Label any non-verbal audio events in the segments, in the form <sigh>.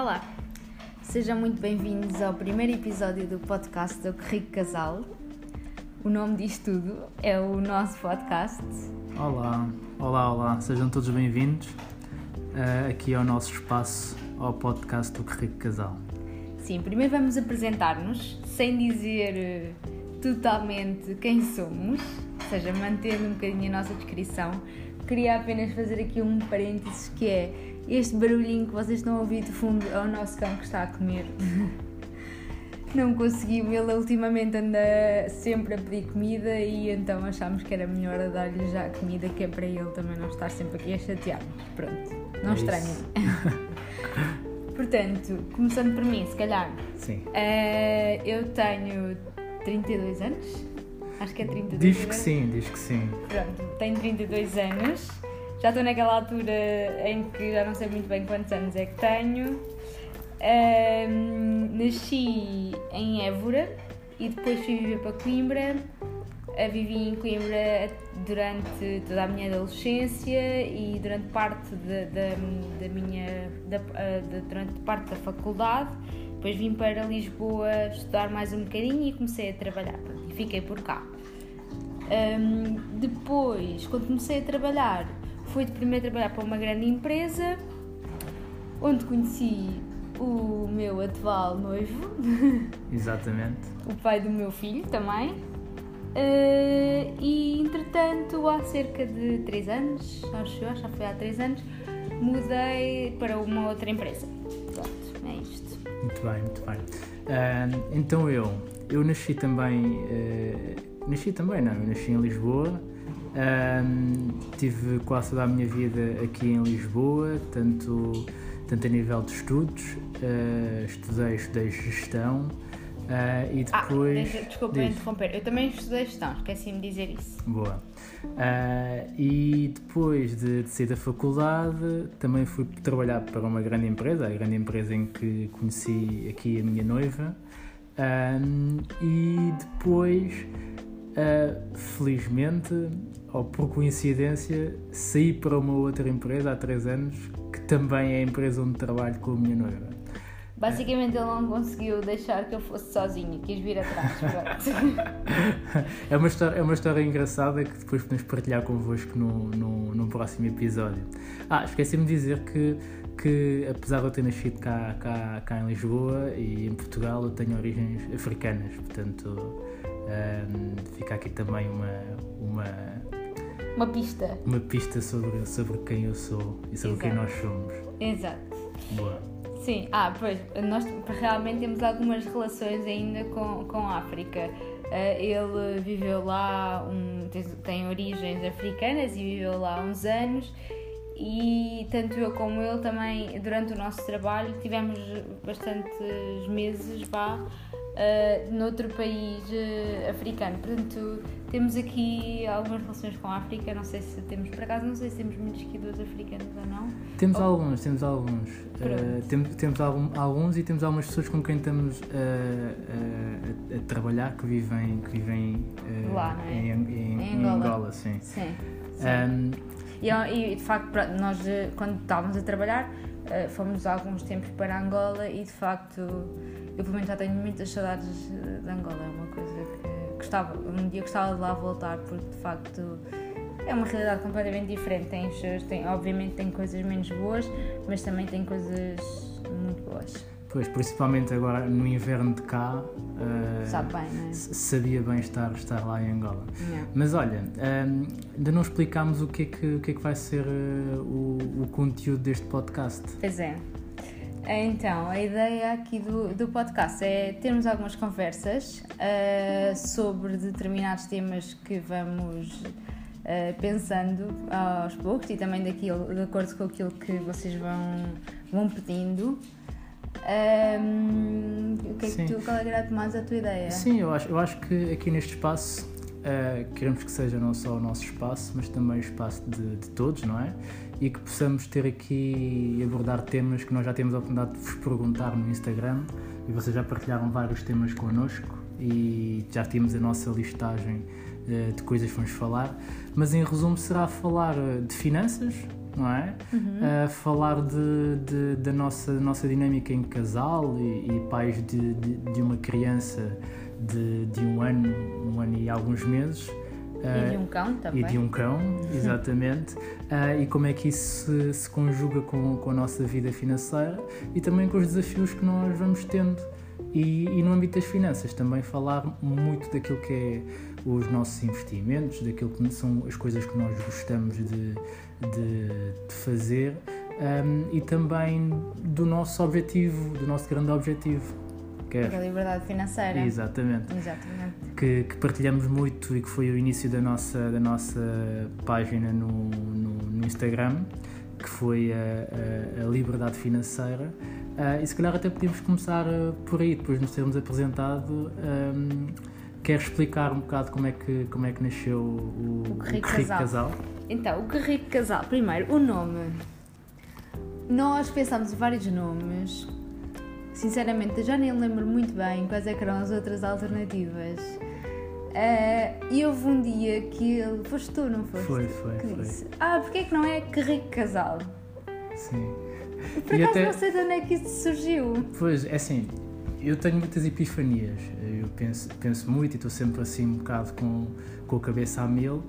Olá, sejam muito bem-vindos ao primeiro episódio do podcast do Rico Casal. O nome disto tudo é o nosso podcast. Olá, olá, olá, sejam todos bem-vindos uh, aqui ao nosso espaço, ao podcast do Rico Casal. Sim, primeiro vamos apresentar-nos, sem dizer uh, totalmente quem somos, ou seja, mantendo um bocadinho a nossa descrição. Queria apenas fazer aqui um parênteses que é este barulhinho que vocês estão a ouvir de fundo é o nosso cão que está a comer. <laughs> Não conseguiu, ele ultimamente anda sempre a pedir comida e então achámos que era melhor dar-lhe já a comida que é para ele também não estar sempre aqui a chatear. Pronto, não é estranhem. <laughs> Portanto, começando por mim, se calhar. Sim. Uh, eu tenho 32 anos. Acho que é 32 Diz que sim, diz que sim. Pronto, tenho 32 anos já estou naquela altura em que já não sei muito bem quantos anos é que tenho. Um, nasci em Évora e depois fui viver para Coimbra. Uh, vivi em Coimbra durante toda a minha adolescência e durante parte da, da, da minha da, uh, durante parte da faculdade. Depois vim para Lisboa estudar mais um bocadinho e comecei a trabalhar e fiquei por cá. Um, depois, quando comecei a trabalhar, Fui de primeiro trabalhar para uma grande empresa, onde conheci o meu atual noivo. <laughs> Exatamente. o pai do meu filho também. Uh, e entretanto, há cerca de 3 anos, acho eu, já foi há 3 anos, mudei para uma outra empresa. Pronto, é isto. Muito bem, muito bem. Uh, então eu, eu nasci também, uh, nasci também não, eu nasci em Lisboa, um, tive quase toda a minha vida aqui em Lisboa, tanto, tanto a nível de estudos, uh, estudei, estudei gestão uh, e ah, depois. Ah, desculpa diz. interromper, eu também estudei gestão, esqueci-me de dizer isso. Boa. Uh, e depois de, de sair da faculdade, também fui trabalhar para uma grande empresa, a grande empresa em que conheci aqui a minha noiva. Um, e depois, uh, felizmente, ou por coincidência, saí para uma outra empresa há três anos, que também é a empresa onde trabalho com a minha noiva. Basicamente ele não conseguiu deixar que eu fosse sozinho, quis vir atrás. <laughs> é, uma história, é uma história engraçada que depois podemos partilhar convosco no, no, no próximo episódio. Ah, esqueci-me de dizer que, que apesar de eu ter nascido cá, cá, cá em Lisboa e em Portugal, eu tenho origens africanas, portanto um, fica aqui também uma, uma uma pista. Uma pista sobre, sobre quem eu sou e sobre Exato. quem nós somos. Exato. Boa. Sim, ah, pois, nós realmente temos algumas relações ainda com, com a África. Uh, ele viveu lá, um, tem, tem, origens africanas e viveu lá uns anos e tanto eu como ele também, durante o nosso trabalho, tivemos bastantes meses, vá, uh, noutro país uh, africano. Portanto, temos aqui algumas relações com a África. Não sei se temos, por acaso, não sei se temos muitos esquiadores africanos ou não. Temos ou... alguns, temos alguns. Uh, temos, temos algum, alguns e temos algumas pessoas com quem estamos a, a, a trabalhar que vivem, que vivem Lá, é? em, em, em, Angola. Angola. sim. sim, sim. Um, e, e, de facto, nós, quando estávamos a trabalhar, fomos há alguns tempos para Angola e de facto eu pelo menos já tenho muitas saudades de Angola, é uma coisa que gostava, um dia gostava de lá voltar porque de facto é uma realidade completamente diferente. Tem, tem, obviamente tem coisas menos boas, mas também tem coisas muito boas. Pois, principalmente agora no inverno de cá, uh, bem, é? sabia bem estar, estar lá em Angola. Yeah. Mas olha, um, ehm, ainda não explicámos o que é que, o que, é que vai ser uh, o, o conteúdo deste podcast. Pois é. Então, a ideia aqui do, do podcast é termos algumas conversas uh, sobre determinados temas que vamos uh, pensando aos poucos e também daquilo, de acordo com aquilo que vocês vão, vão pedindo. Um, o que é que tu, qual é mais a tua ideia? Sim, eu acho, eu acho que aqui neste espaço uh, queremos que seja não só o nosso espaço, mas também o espaço de, de todos, não é? E que possamos ter aqui e abordar temas que nós já temos a oportunidade de vos perguntar no Instagram e vocês já partilharam vários temas connosco e já temos a nossa listagem uh, de coisas que vamos falar, mas em resumo será falar eh, de finanças, não é? Uhum. Uh, falar de, de, da nossa, nossa dinâmica em casal e, e pais de, de, de, uma criança de, de um ano, um ano e alguns meses. Uh, e de um cão também. E de um cão, <laughs> exatamente. Uh, e como é que isso se, se, conjuga com, com a nossa vida financeira e também com os desafios que nós vamos tendo. E, e no âmbito das finanças, também falar muito daquilo que é os nossos investimentos, daquilo que são as coisas que nós gostamos de, de, de fazer um, e também do nosso objetivo, do nosso grande objetivo. Que é a liberdade financeira. Exatamente. Exatamente. Que, que, partilhamos muito e que foi o início da nossa, da nossa página no, no, no Instagram, que foi a, a, a liberdade financeira. Uh, e se calhar até podíamos começar uh, por aí, depois de nos termos apresentado. Um, Queres explicar um bocado como é que, como é que nasceu o, o Guerrico Casal. Casal? Então, o Guerrico Casal, primeiro, o nome. Nós pensámos em vários nomes. Sinceramente, já nem lembro muito bem quais é eram as outras alternativas. Uh, e houve um dia que ele. Foste tu, não foste? Foi, foi. Que foi. disse: Ah, porque é que não é Guerrico Casal? Sim. Por acaso até... não sei de onde é que isso surgiu. Pois, é assim, eu tenho muitas epifanias. Eu penso, penso muito e estou sempre assim um bocado com, com a cabeça a mil.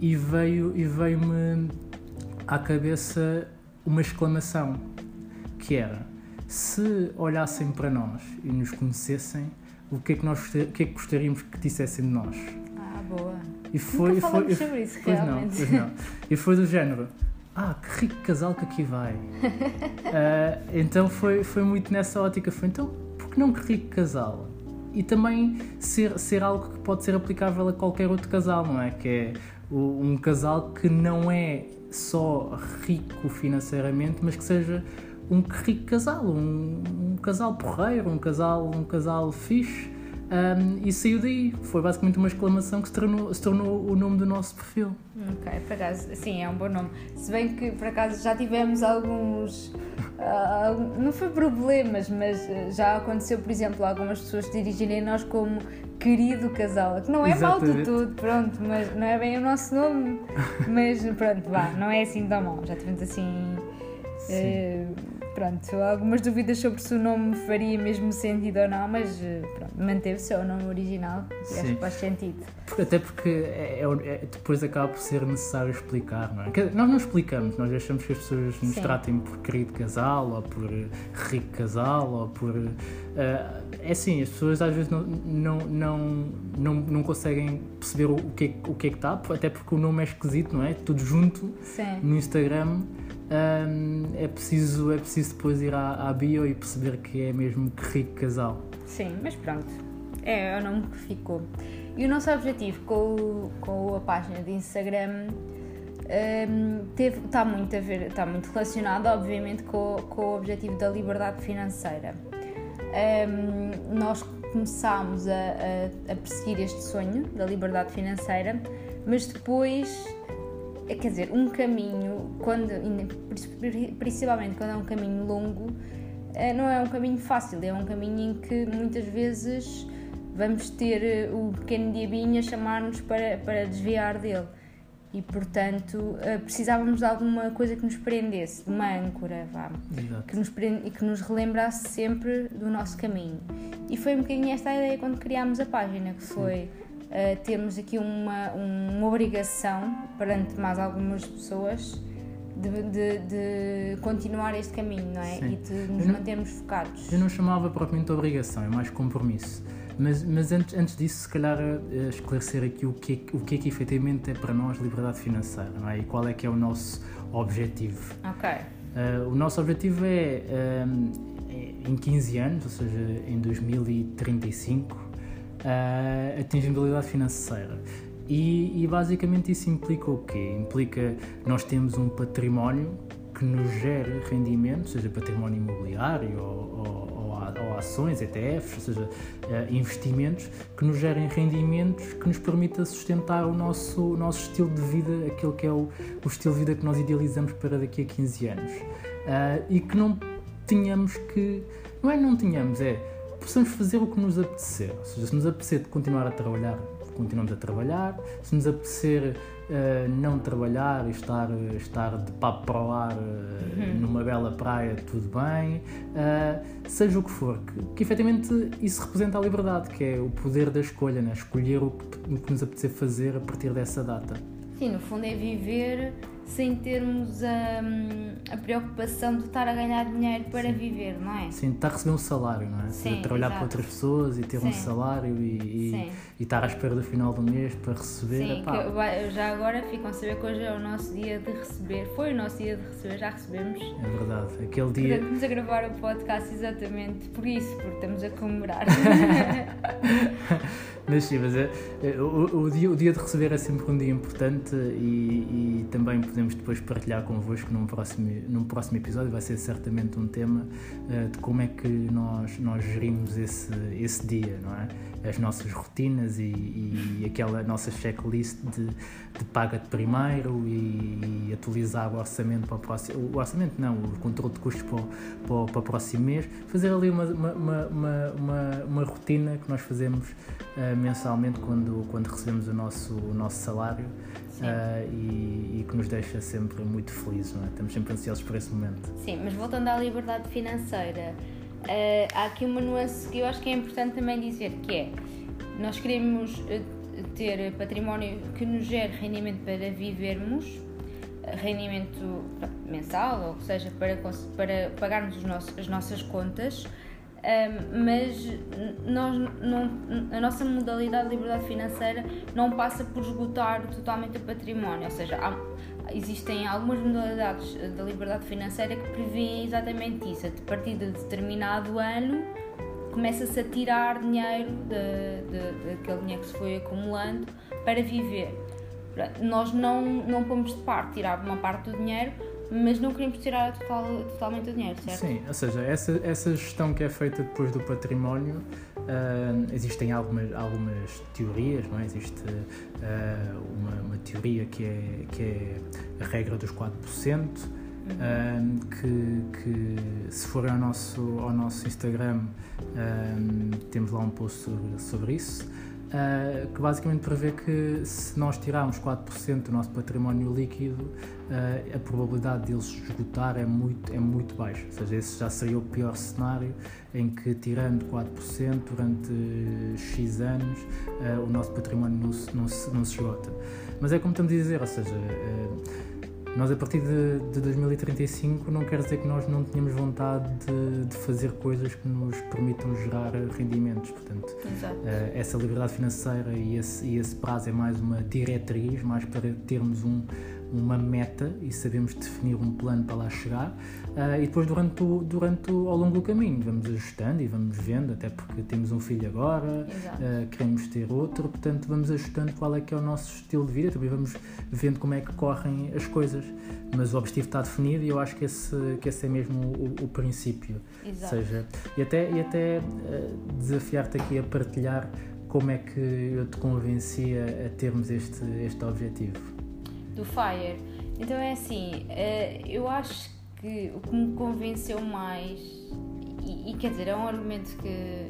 E veio e veio-me à cabeça uma exclamação que era se olhassem para nós e nos conhecessem, o que é que nós o que é que gostaríamos que dissessem de nós? Ah, boa. E foi, Nunca foi, sobre isso, pois realmente. não, pois não. E foi do género ah, que rico casal que aqui vai. uh, <laughs> então foi, foi muito nessa ótica. Foi então, por que não que rico casal? E também ser, ser algo que pode ser aplicável a qualquer outro casal, não é? Que é um casal que não é só rico financeiramente, mas que seja um rico casal, um, um casal porreiro, um casal, um casal fixe um, e saiu daí. Foi basicamente uma exclamação que se tornou, se tornou o nome do nosso perfil. Ok, por acaso, sim, é um bom nome. Se bem que por acaso já tivemos alguns. Uh, não foi problemas, mas ah, já aconteceu, por exemplo, algumas pessoas dirigirem a nós como querido casal, que não é mal de tudo, pronto, mas não é bem o nosso nome. Mas pronto, vá, não é assim tão mal. Já tivemos assim. Uh, pronto, algumas dúvidas sobre se o nome faria mesmo sentido ou não, mas eh, pronto, manteve-se o nome original e acho que faz sentido. Até porque é, é, é, depois acaba por ser necessário explicar, não é? Nós não explicamos, nós achamos que as pessoas nos Sim. tratem por querido casal ou por rico casal ou por. Uh, é assim, as pessoas às vezes não, não, não, não, não conseguem perceber o, o, que é, o que é que está, até porque o nome é esquisito, não é? Tudo junto Sim. no Instagram um, é, preciso, é preciso depois ir à, à, bio e perceber que é mesmo que rico casal. Sim, mas pronto, é o nome que ficou. E o nosso objetivo com, com a página de Instagram um, está, muito a ver, está muito relacionado, obviamente, com, com o objetivo da liberdade financeira. Um, nós começámos a, a, a perseguir este sonho da liberdade financeira, mas depois é, quer dizer, um caminho, quando, principalmente quando é um caminho longo, é, não é um caminho fácil, é um caminho em que muitas vezes vamos ter eh, o pequeno diabinho a chamar-nos para, para desviar dele. E, portanto, eh, precisávamos de alguma coisa que nos prendesse, de uma âncora, vá, que nos, prende, que nos relembrasse sempre do nosso caminho. E foi um bocadinho esta a ideia quando criámos a página, que foi uh, temos aqui uma, uma obrigação perante mais algumas pessoas de, de, de, continuar este caminho, não é? Sim. E de nos mantermos focados. Eu não chamava propriamente obrigação, é mais compromisso. Mas, mas antes, antes disso, se calhar uh, esclarecer aqui o que, é, o que é que efetivamente é para nós liberdade financeira, não é? E qual é que é o nosso objetivo. Ok. Uh, o nosso objetivo é, em 15 anos, ou seja, em 2035, uh, atingibilidade financeira. E, e, basicamente isso implica o quê? Implica nós temos um património que nos gere rendimento, seja património imobiliário ou, ou, ou, ações, ETFs, ou seja, uh, investimentos que nos gerem rendimentos que nos permita sustentar o nosso, o nosso estilo de vida, aquele que é o, o estilo de vida que nós idealizamos para daqui a 15 anos. Uh, e que não tenhamos que. Não é não tenhamos, é possamos fazer o que nos apetecer. Ou seja, se nos apetecer continuar a trabalhar, continuamos a trabalhar. Se nos apetecer uh, não trabalhar e estar, estar de papo para o ar uh, uhum. numa bela praia, tudo bem, uh, seja o que for, que, que efetivamente isso representa a liberdade, que é o poder da escolha, né? escolher o que, o que nos apetecer fazer a partir dessa data. Sim, no fundo é viver sem termos a, a, preocupação de estar a ganhar dinheiro para Sim. viver, não é? Sim, estar a receber um salário, não é? Sim, trabalhar exato. para outras pessoas e ter Sim. um salário e, e, e, estar à espera do final do mês para receber. Sim, que, já agora ficam a saber que hoje é o nosso dia de receber. Foi o nosso dia de receber, já recebemos. É verdade, aquele dia. Estamos a gravar o podcast exatamente por isso, porque estamos a comemorar. <laughs> mas sim, mas é, é, o, o, dia, o dia de receber é sempre um dia importante e, e também podemos podemos depois partilhar convosco num próximo, num próximo episódio. Vai ser certamente um tema uh, de como é que nós, nós gerimos esse, esse dia, não é? As nossas rotinas e, e aquela nossa checklist de, de paga de primeiro e, e, atualizar o orçamento para o próximo. O orçamento não, o controle de custos para o, para, para o próximo mês. Fazer ali uma, uma, uma, uma, uma rotina que nós fazemos uh, mensalmente quando, quando recebemos o nosso, o nosso salário uh, e, e, que nos deixa sempre muito felizes, não é? Estamos sempre ansiosos por esse momento. Sim, mas voltando à liberdade financeira, uh, há aqui uma nuance que eu acho que é importante também dizer, que é, nós queremos eh, ter património que nos gere rendimento para vivermos, rendimento mensal, ou seja, para, para pagarmos os nossos, as nossas contas, um, mas nós, não, a nossa modalidade de liberdade financeira não passa por esgotar totalmente o património, ou seja, há, existem algumas modalidades da liberdade financeira que prevêem exatamente isso, a partir de determinado ano começa-se a tirar dinheiro daquele dinheiro que se foi acumulando para viver. Nós não, não pomos de parte tirar uma parte do dinheiro mas não queremos tirar total, totalmente o dinheiro, certo? Sim, ou seja, essa, essa gestão que é feita depois do património, uh, existem algumas, algumas teorias, não é? Existe uh, uma, uma, teoria que é, que é a regra dos 4%, uhum. uh, que, que se for ao nosso, ao nosso Instagram, temos lá um post sobre, sobre isso. Uh, que basicamente prevê que se nós tirarmos 4% do nosso património líquido, uh, a probabilidade de eles esgotar é muito, é muito baixa. Ou seja, esse já seria o pior cenário em que, tirando 4% durante X anos, uh, o nosso património não se, não, se, não se esgota. Mas é como estamos a dizer, ou seja, nós, a partir de, de 2035, não quer dizer que nós não tenhamos vontade de, de fazer coisas que nos permitam gerar rendimentos. Portanto, uh, essa liberdade financeira e esse, e esse prazo é mais uma diretriz, mais para termos um, uma meta e sabemos definir um plano para lá chegar. Uh, e depois, durante, o, durante o, ao longo do caminho, vamos ajustando e vamos vendo, até porque temos um filho agora, uh, queremos ter outro, portanto, vamos ajustando qual é que é o nosso estilo de vida, também vamos vendo como é que correm as coisas. Mas o objetivo está definido e eu acho que esse, que esse é mesmo o, o princípio. Exato. Seja, e até, e até uh, desafiar-te aqui a partilhar como é que eu te convenci a, a termos este, este objetivo. Do FIRE. Então é assim, eu acho que o que me convenceu mais, e, e, quer dizer, é um argumento que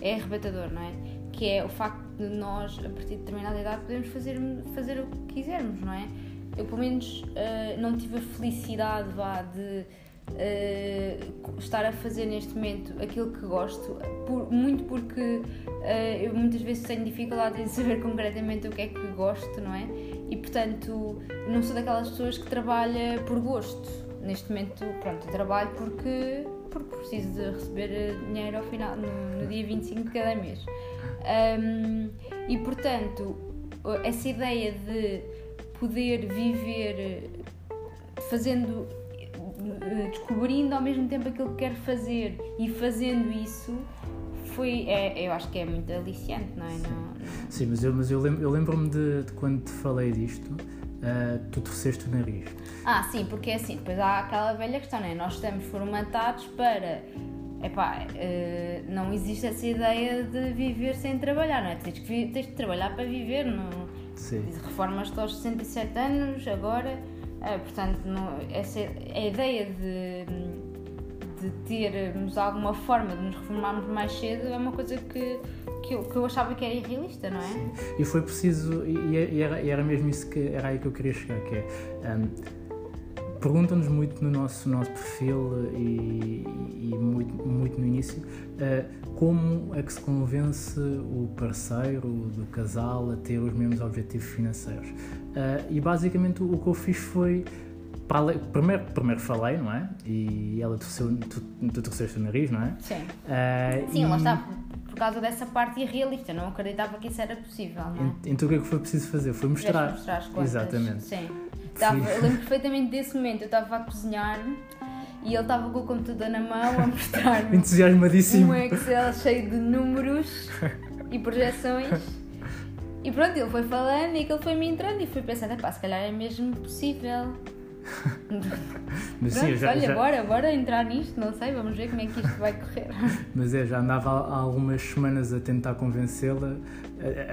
é arrebatador, não é? Que é o facto de nós, a partir de determinada idade, podermos fazer, fazer o que quisermos, não é? Eu, pelo menos, uh, não tive a felicidade vá, de uh, estar a fazer neste momento aquilo que gosto, por, muito porque uh, eu muitas vezes tenho dificuldade em saber concretamente o que é que gosto, não é? E portanto, não sou daquelas pessoas que trabalha por gosto neste momento, pronto, trabalho porque, porque preciso de receber eh, dinheiro ao final, no, no dia 25 de cada mês. Um, e portanto, essa ideia de poder viver fazendo, eh, descobrindo ao mesmo tempo aquilo que quero fazer e fazendo isso foi, é, eu acho que é muito aliciante, não é? Sim, não, não... Sim mas eu, mas eu lembro-me lembro de, de, quando te falei disto, uh, tu torceste o nariz. Ah, sim, porque é assim, depois há aquela velha questão, né? Nós estamos formatados para. Epá, uh, não existe essa ideia de viver sem trabalhar, não é? Tens que, tens de trabalhar para viver, não. Sim. Reformas-te aos 67 anos, agora. Uh, portanto, não, essa, a ideia de, de termos alguma forma de nos reformarmos mais cedo é uma coisa que, que, eu, que eu achava que era irrealista, não é? Sim. E foi preciso, e era, era mesmo isso que era aí que eu queria chegar, que é. Um, Perguntam-nos muito no nosso, nosso perfil e, e muito, muito no início uh, como é que se convence o parceiro do casal a ter os mesmos objetivos financeiros. Uh, e basicamente o, o que eu fiz foi primeiro, primeiro falei, não é? E ela torceu, tu, tu torceste o nariz, não é? Sim. Uh, Sim, e... lá está. Por causa dessa parte irrealista, não acreditava que isso era possível, não é? Então o que é que foi preciso fazer? Foi mostrar. mostrar as contas. Exatamente. Sim. Tava, eu lembro perfeitamente desse momento. Eu estava a cozinhar e ele estava com o computador na mão a mostrar-me. <laughs> Entusiasmadíssimo. Um Excel cheio de números e projeções. E pronto, ele foi falando e aquilo foi-me entrando e fui pensando, pá, se calhar é mesmo possível. <laughs> Mas Pronto, sim, já, olha, já... Bora, bora entrar nisto, não sei, vamos ver como é que isto vai correr. <laughs> Mas é, já andava há algumas semanas a tentar convencê-la,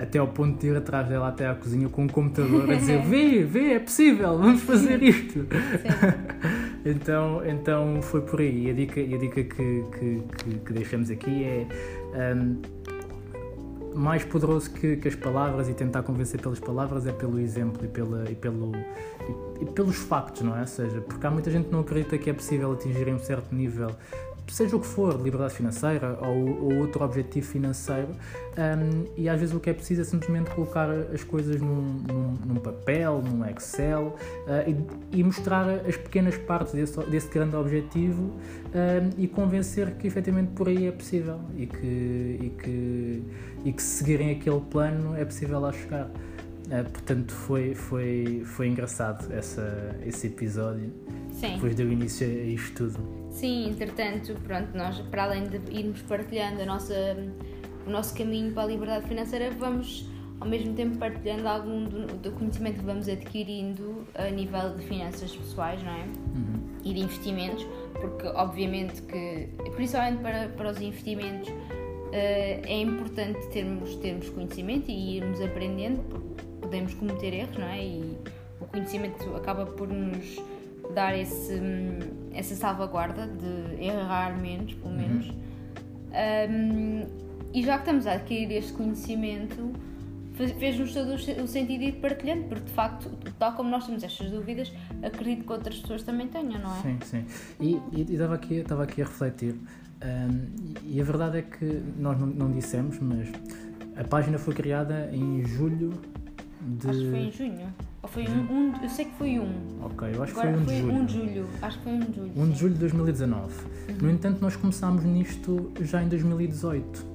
até ao ponto de ir atrás dela até à cozinha com um computador a dizer: <laughs> vê, vê, é possível, vamos fazer isto. então, então foi por aí. E a dica, a dica que, que, que, que deixamos aqui é. Um, mais poderoso que, que, as palavras e tentar convencer pelas palavras é pelo exemplo e, pela, e, pelo, e, e, pelos factos, não é? Ou seja, porque há muita gente que não acredita que é possível atingir um certo nível seja o que for, liberdade financeira ou, ou outro objetivo financeiro, um, e às vezes o que é preciso é simplesmente colocar as coisas num, num, num papel, num Excel uh, e, e, mostrar as pequenas partes desse, desse grande objetivo um, e convencer que efetivamente por aí é possível e que, e que, e que se seguirem aquele plano é possível lá chegar. Uh, portanto, foi, foi, foi engraçado essa, esse episódio. Sim. Depois deu início a isto tudo. Sim, entretanto, pronto, nós para além de irmos partilhando a nossa, o nosso caminho para a liberdade financeira, vamos ao mesmo tempo partilhando algum do, do conhecimento que vamos adquirindo a nível de finanças pessoais, não é? Uhum. E de investimentos, porque obviamente que, principalmente para, para os investimentos, uh, é importante termos, termos conhecimento e irmos aprendendo, porque podemos cometer erros, não é? E o conhecimento acaba por nos dar esse, essa salvaguarda de errar menos, pelo menos. Uhum. Um, e já que estamos a adquirir este conhecimento, fez-nos todo o sentido ir partilhando, porque de facto, tal como nós temos estas dúvidas, acredito que outras pessoas também tenham, não é? Sim, sim. E, e, estava, aqui, estava aqui a refletir, um, e a verdade é que nós não, não dissemos, mas a página foi criada em julho de. Acho que foi em junho. Ou foi um, um, eu sei que foi um. Ok, eu acho Agora que foi 1 um de julho. 1 de julho. Acho que foi 1 de julho. 1 de julho de 2019. Uhum. No entanto, nós começámos nisto já em 2018.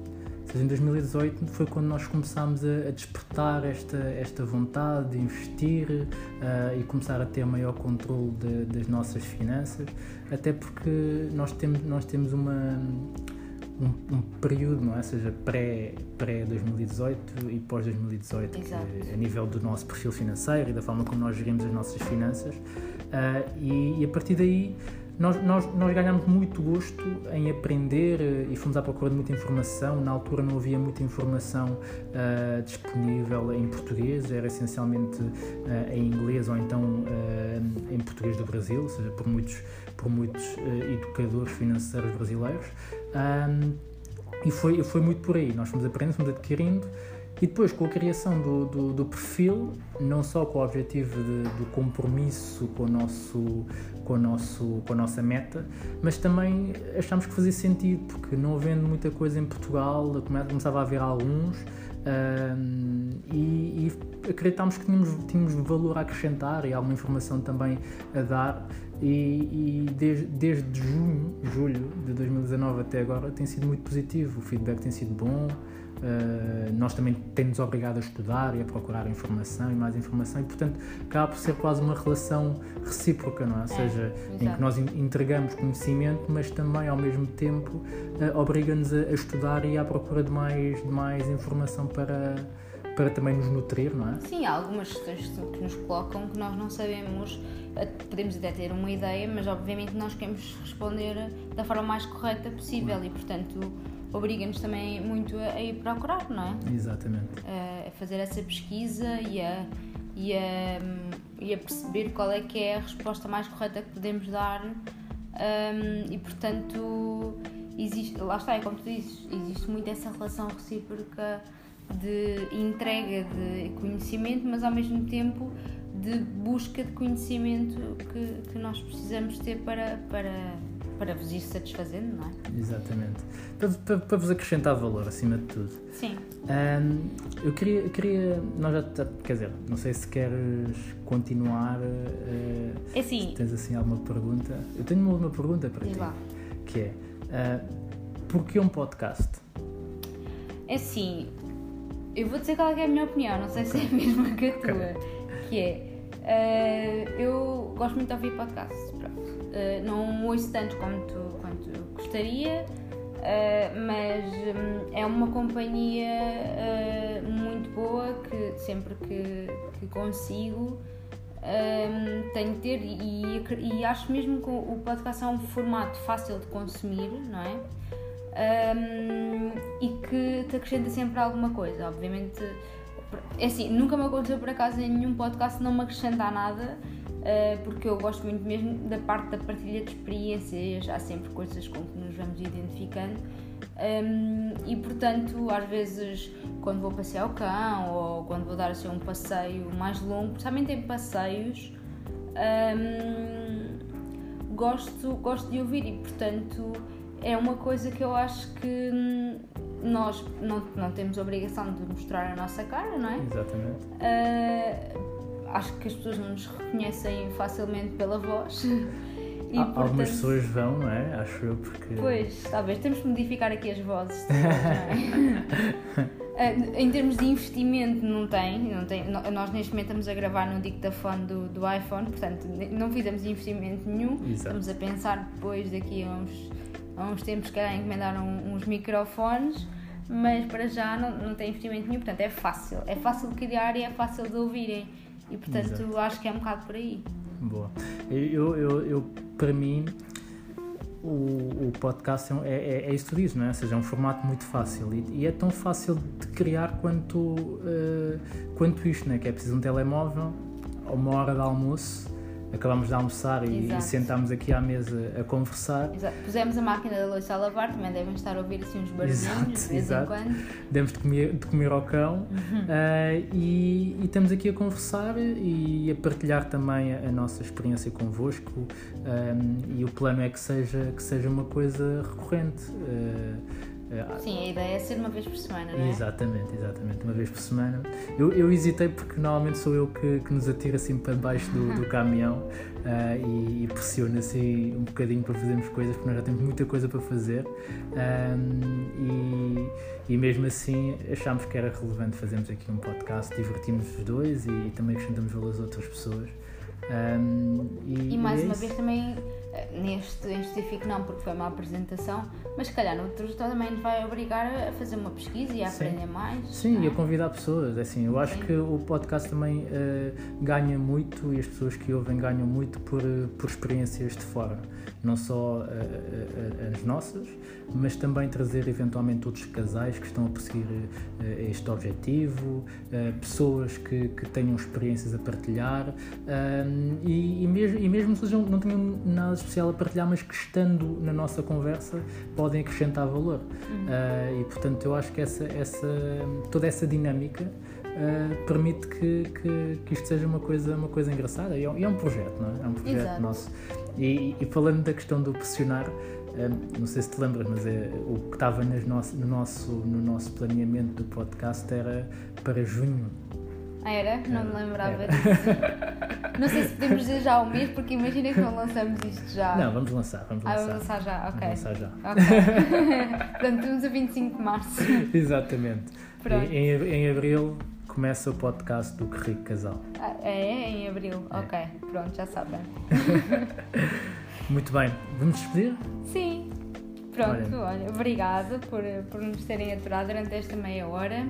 Ou seja, em 2018 foi quando nós começámos a, a despertar esta, esta vontade de investir uh, e começar a ter maior controle de, das nossas finanças, até porque nós temos, nós temos uma um, um, período, não é? seja, pré-2018 pré e pós-2018, a nível do nosso perfil financeiro e da forma como nós gerimos as nossas finanças. Uh, e, e, a partir daí nós, nós, nós ganhámos muito gosto em aprender uh, e fomos à procura de muita informação. Na altura não havia muita informação uh, disponível em português, era essencialmente em inglês ou então em português do Brasil, ou seja, por muitos, por muitos educadores financeiros brasileiros. Um, e foi, foi muito por aí. Nós fomos aprendendo, fomos adquirindo. E depois, com a criação do, do, do perfil, não só com o objetivo de, do compromisso com, o nosso, com, o nosso, com a nossa meta, mas também achámos que fazia sentido, porque não havendo muita coisa em Portugal, começava a haver alguns, um, e, e acreditámos que tínhamos, tínhamos valor a acrescentar e alguma informação também a dar e, e desde, desde junho, julho de 2019 até agora tem sido muito positivo, o feedback tem sido bom, uh, nós também temos obrigado a estudar e a procurar informação e mais informação e portanto acaba por ser quase uma relação recíproca, não é? Ou é, seja, em que nós entregamos conhecimento mas também ao mesmo tempo uh, obriga-nos a, a, estudar e à procura de mais, de mais informação para para também nos nutrir, não é? Sim, há algumas questões que nos colocam que nós não sabemos, eh, podemos até ter uma ideia, mas obviamente nós queremos responder da forma mais correta possível e, portanto, obriga-nos também muito a, ir procurar, não é? Exatamente. A, fazer essa pesquisa e a, e, a, e a perceber qual é que é a resposta mais correta que podemos dar Um, e portanto, existe, lá está, é como tu dizes, existe muito essa relação recíproca de entrega de conhecimento, mas ao mesmo tempo de busca de conhecimento que, que nós precisamos ter para, para, para vos ir satisfazendo, não é? Exatamente. Para, para, para vos acrescentar valor, acima de tudo. Sim. Um, eu queria, eu queria. Nós já. Quer dizer, não sei se queres continuar. Uh, é assim. Se tens assim alguma pergunta. Eu tenho uma, uma pergunta para ti. Lá. Que é. Uh, porquê um podcast? É assim. Eu vou dizer qual é a minha opinião, não sei se é a mesma que a tua. Okay. Que é. Uh, eu gosto muito de ouvir podcasts. Pronto. Uh, não ouço tanto quanto, quanto gostaria, uh, mas um, é uma companhia muito boa que sempre que, que consigo um, tenho de ter e, e, acho mesmo que o podcast é um formato fácil de consumir, não é? Um, e que te acrescenta sempre alguma coisa. Obviamente é assim, nunca me aconteceu por acaso em nenhum podcast não me acrescentar nada, uh, porque eu gosto muito mesmo da parte da partilha de experiências, há sempre coisas com que nos vamos identificando. Um, e portanto, às vezes, quando vou passear o cão ou quando vou dar assim, um passeio mais longo, principalmente em passeios, um, gosto, gosto de ouvir e portanto é uma coisa que eu acho que hum, nós não, não temos obrigação de mostrar a nossa cara, não é? Exatamente. Uh, acho que as pessoas não nos reconhecem facilmente pela voz. <laughs> E, portanto, algumas pessoas vão, não é? Acho eu, porque. Pois, talvez. Temos que modificar aqui as vozes, não <laughs> é? em termos de investimento, não tem, não tem. Nós neste momento estamos a gravar no dictafone do, do iPhone, portanto, não fizemos investimento nenhum. Exato. Estamos a pensar depois, daqui a uns há uns tempos que encomendaram uns microfones, mas para já não, não tem investimento nenhum, portanto é fácil, é fácil de criar e é fácil de ouvirem e portanto Exato. acho que é um bocado por aí. Boa. Eu, eu, eu para mim o, o podcast é, é, é isso que tu dizes, não é? Ou seja, é um formato muito fácil e, e é tão fácil de criar quanto, uh, quanto isto, não é? Que é preciso um telemóvel, uma hora de almoço acabámos de almoçar e, e sentámos aqui à mesa a conversar. Exato. Pusemos a máquina da louça a lavar, também devem estar a ouvir assim uns barulhinhos exato, de vez exato. em quando. Demos de comer, de comer ao cão uhum. uh, e, e, estamos aqui a conversar e a partilhar também a, a nossa experiência convosco um, eh, e o plano é que seja, que seja uma coisa recorrente. Uh, Sim, a ideia é ser uma vez por semana, não é? Exatamente, exatamente, uma vez por semana. Eu, eu hesitei porque normalmente sou eu que, que nos atiro assim para baixo do, do <laughs> caminhão uh, e, e pressiono assim um bocadinho para fazermos coisas, porque nós já temos muita coisa para fazer um, e, e mesmo assim achámos que era relevante fazermos aqui um podcast, divertimos os dois e, e também acrescentamos valor às outras pessoas. Um, e, e, mais é uma vez também neste em específico não, porque foi uma apresentação, mas se calhar no outro também nos vai obrigar a fazer uma pesquisa e a Sim. aprender mais. Sim, é? e a convidar pessoas. É assim, eu acho Sim. que o podcast também uh, ganha muito e as pessoas que ouvem ganham muito por, uh, por experiências de fora. Não só uh, as nossas, mas também trazer eventualmente outros casais que estão a perseguir este objetivo, pessoas que, que tenham experiências a partilhar e, e, mesmo, e mesmo se não tenham nada especial a partilhar, mas que estando na nossa conversa podem acrescentar valor. Uhum. Uh, e portanto eu acho que essa, essa, toda essa dinâmica uh, permite que, que, que, isto seja uma coisa, uma coisa engraçada. E é, um, é um projeto, não é? É um projeto Exato. nosso. E, e, falando da questão do pressionar, uh, não sei se te lembras, mas é, o que estava nosso, no, nosso, no nosso planeamento do podcast era para junho ah, era? Não me lembrava disso. <laughs> Não sei se podemos dizer já o mês, porque imagina que não lançamos isto já. Não, vamos lançar, vamos lançar. Ah, vamos lançar já, ok. Vamos lançar já. Ok. <laughs> Portanto, estamos a 25 de março. <laughs> Exatamente. Pronto. Em, em abril começa o podcast do Que Rico Casal. Ah, é, em abril, é. ok. Pronto, já sabem. <laughs> Muito bem, vamos despedir? Sim. Pronto, olha, olha obrigada por, por nos terem aturado durante esta meia hora.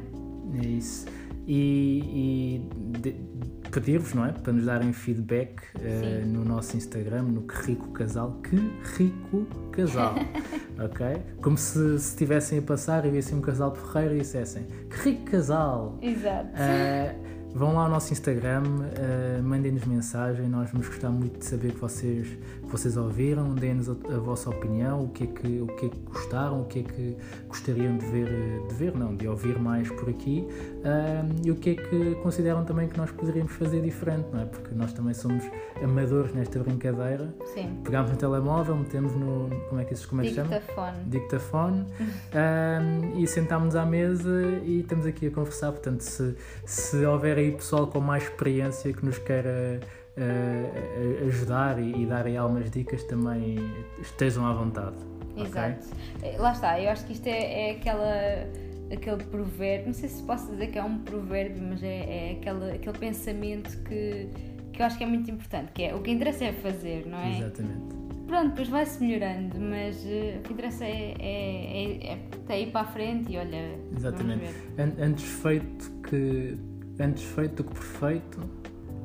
É isso e, e pedir-vos, não é? Para nos darem feedback uh, no nosso Instagram, no Que Rico Casal. Que Rico Casal, <laughs> ok? Como se estivessem a passar e vissem um casal porreiro e dissessem Que Rico Casal! Exato. Uh, vão lá ao nosso Instagram, uh, mandem-nos mensagem, nós vamos gostar muito de saber que vocês, que vocês ouviram, deem-nos a, a, vossa opinião, o que, é que, o que é que gostaram, o que é que gostariam de ver, de ver não, de ouvir mais por aqui uh, e o que é que consideram também que nós poderíamos fazer diferente, não é? Porque nós também somos amadores nesta brincadeira. Sim. Pegámos no telemóvel, metemos no, como é que isso como é que chama? Dictafone. Dictafone uh, <laughs> e sentámos à mesa e estamos aqui a conversar, portanto se, se houver aí pessoal com mais experiência que nos queira uh, ajudar e, e dar aí algumas dicas, também estejam à vontade. Exato. Okay? Lá está, eu acho que isto é, é aquela aquele provérbio, não sei se posso dizer que é um provérbio, mas é, é aquele, aquele pensamento que, que eu acho que é muito importante, que é o que interessa é fazer, não é? Exatamente. Pronto, depois vai-se melhorando, mas uh, o que interessa é, é, é, é, ir para a frente e olha. Exatamente. Antes feito que antes feito do que perfeito,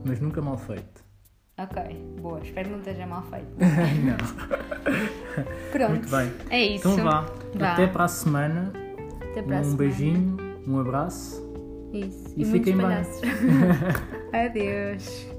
mas nunca mal feito. Ok, boa. Espero que não esteja mal feito. <laughs> não. Pronto. Muito bem. É isso. Então vá. vá. Até para a semana. Até para a um semana. beijinho, um abraço. Isso. E, e fiquem bem. <laughs> Adeus.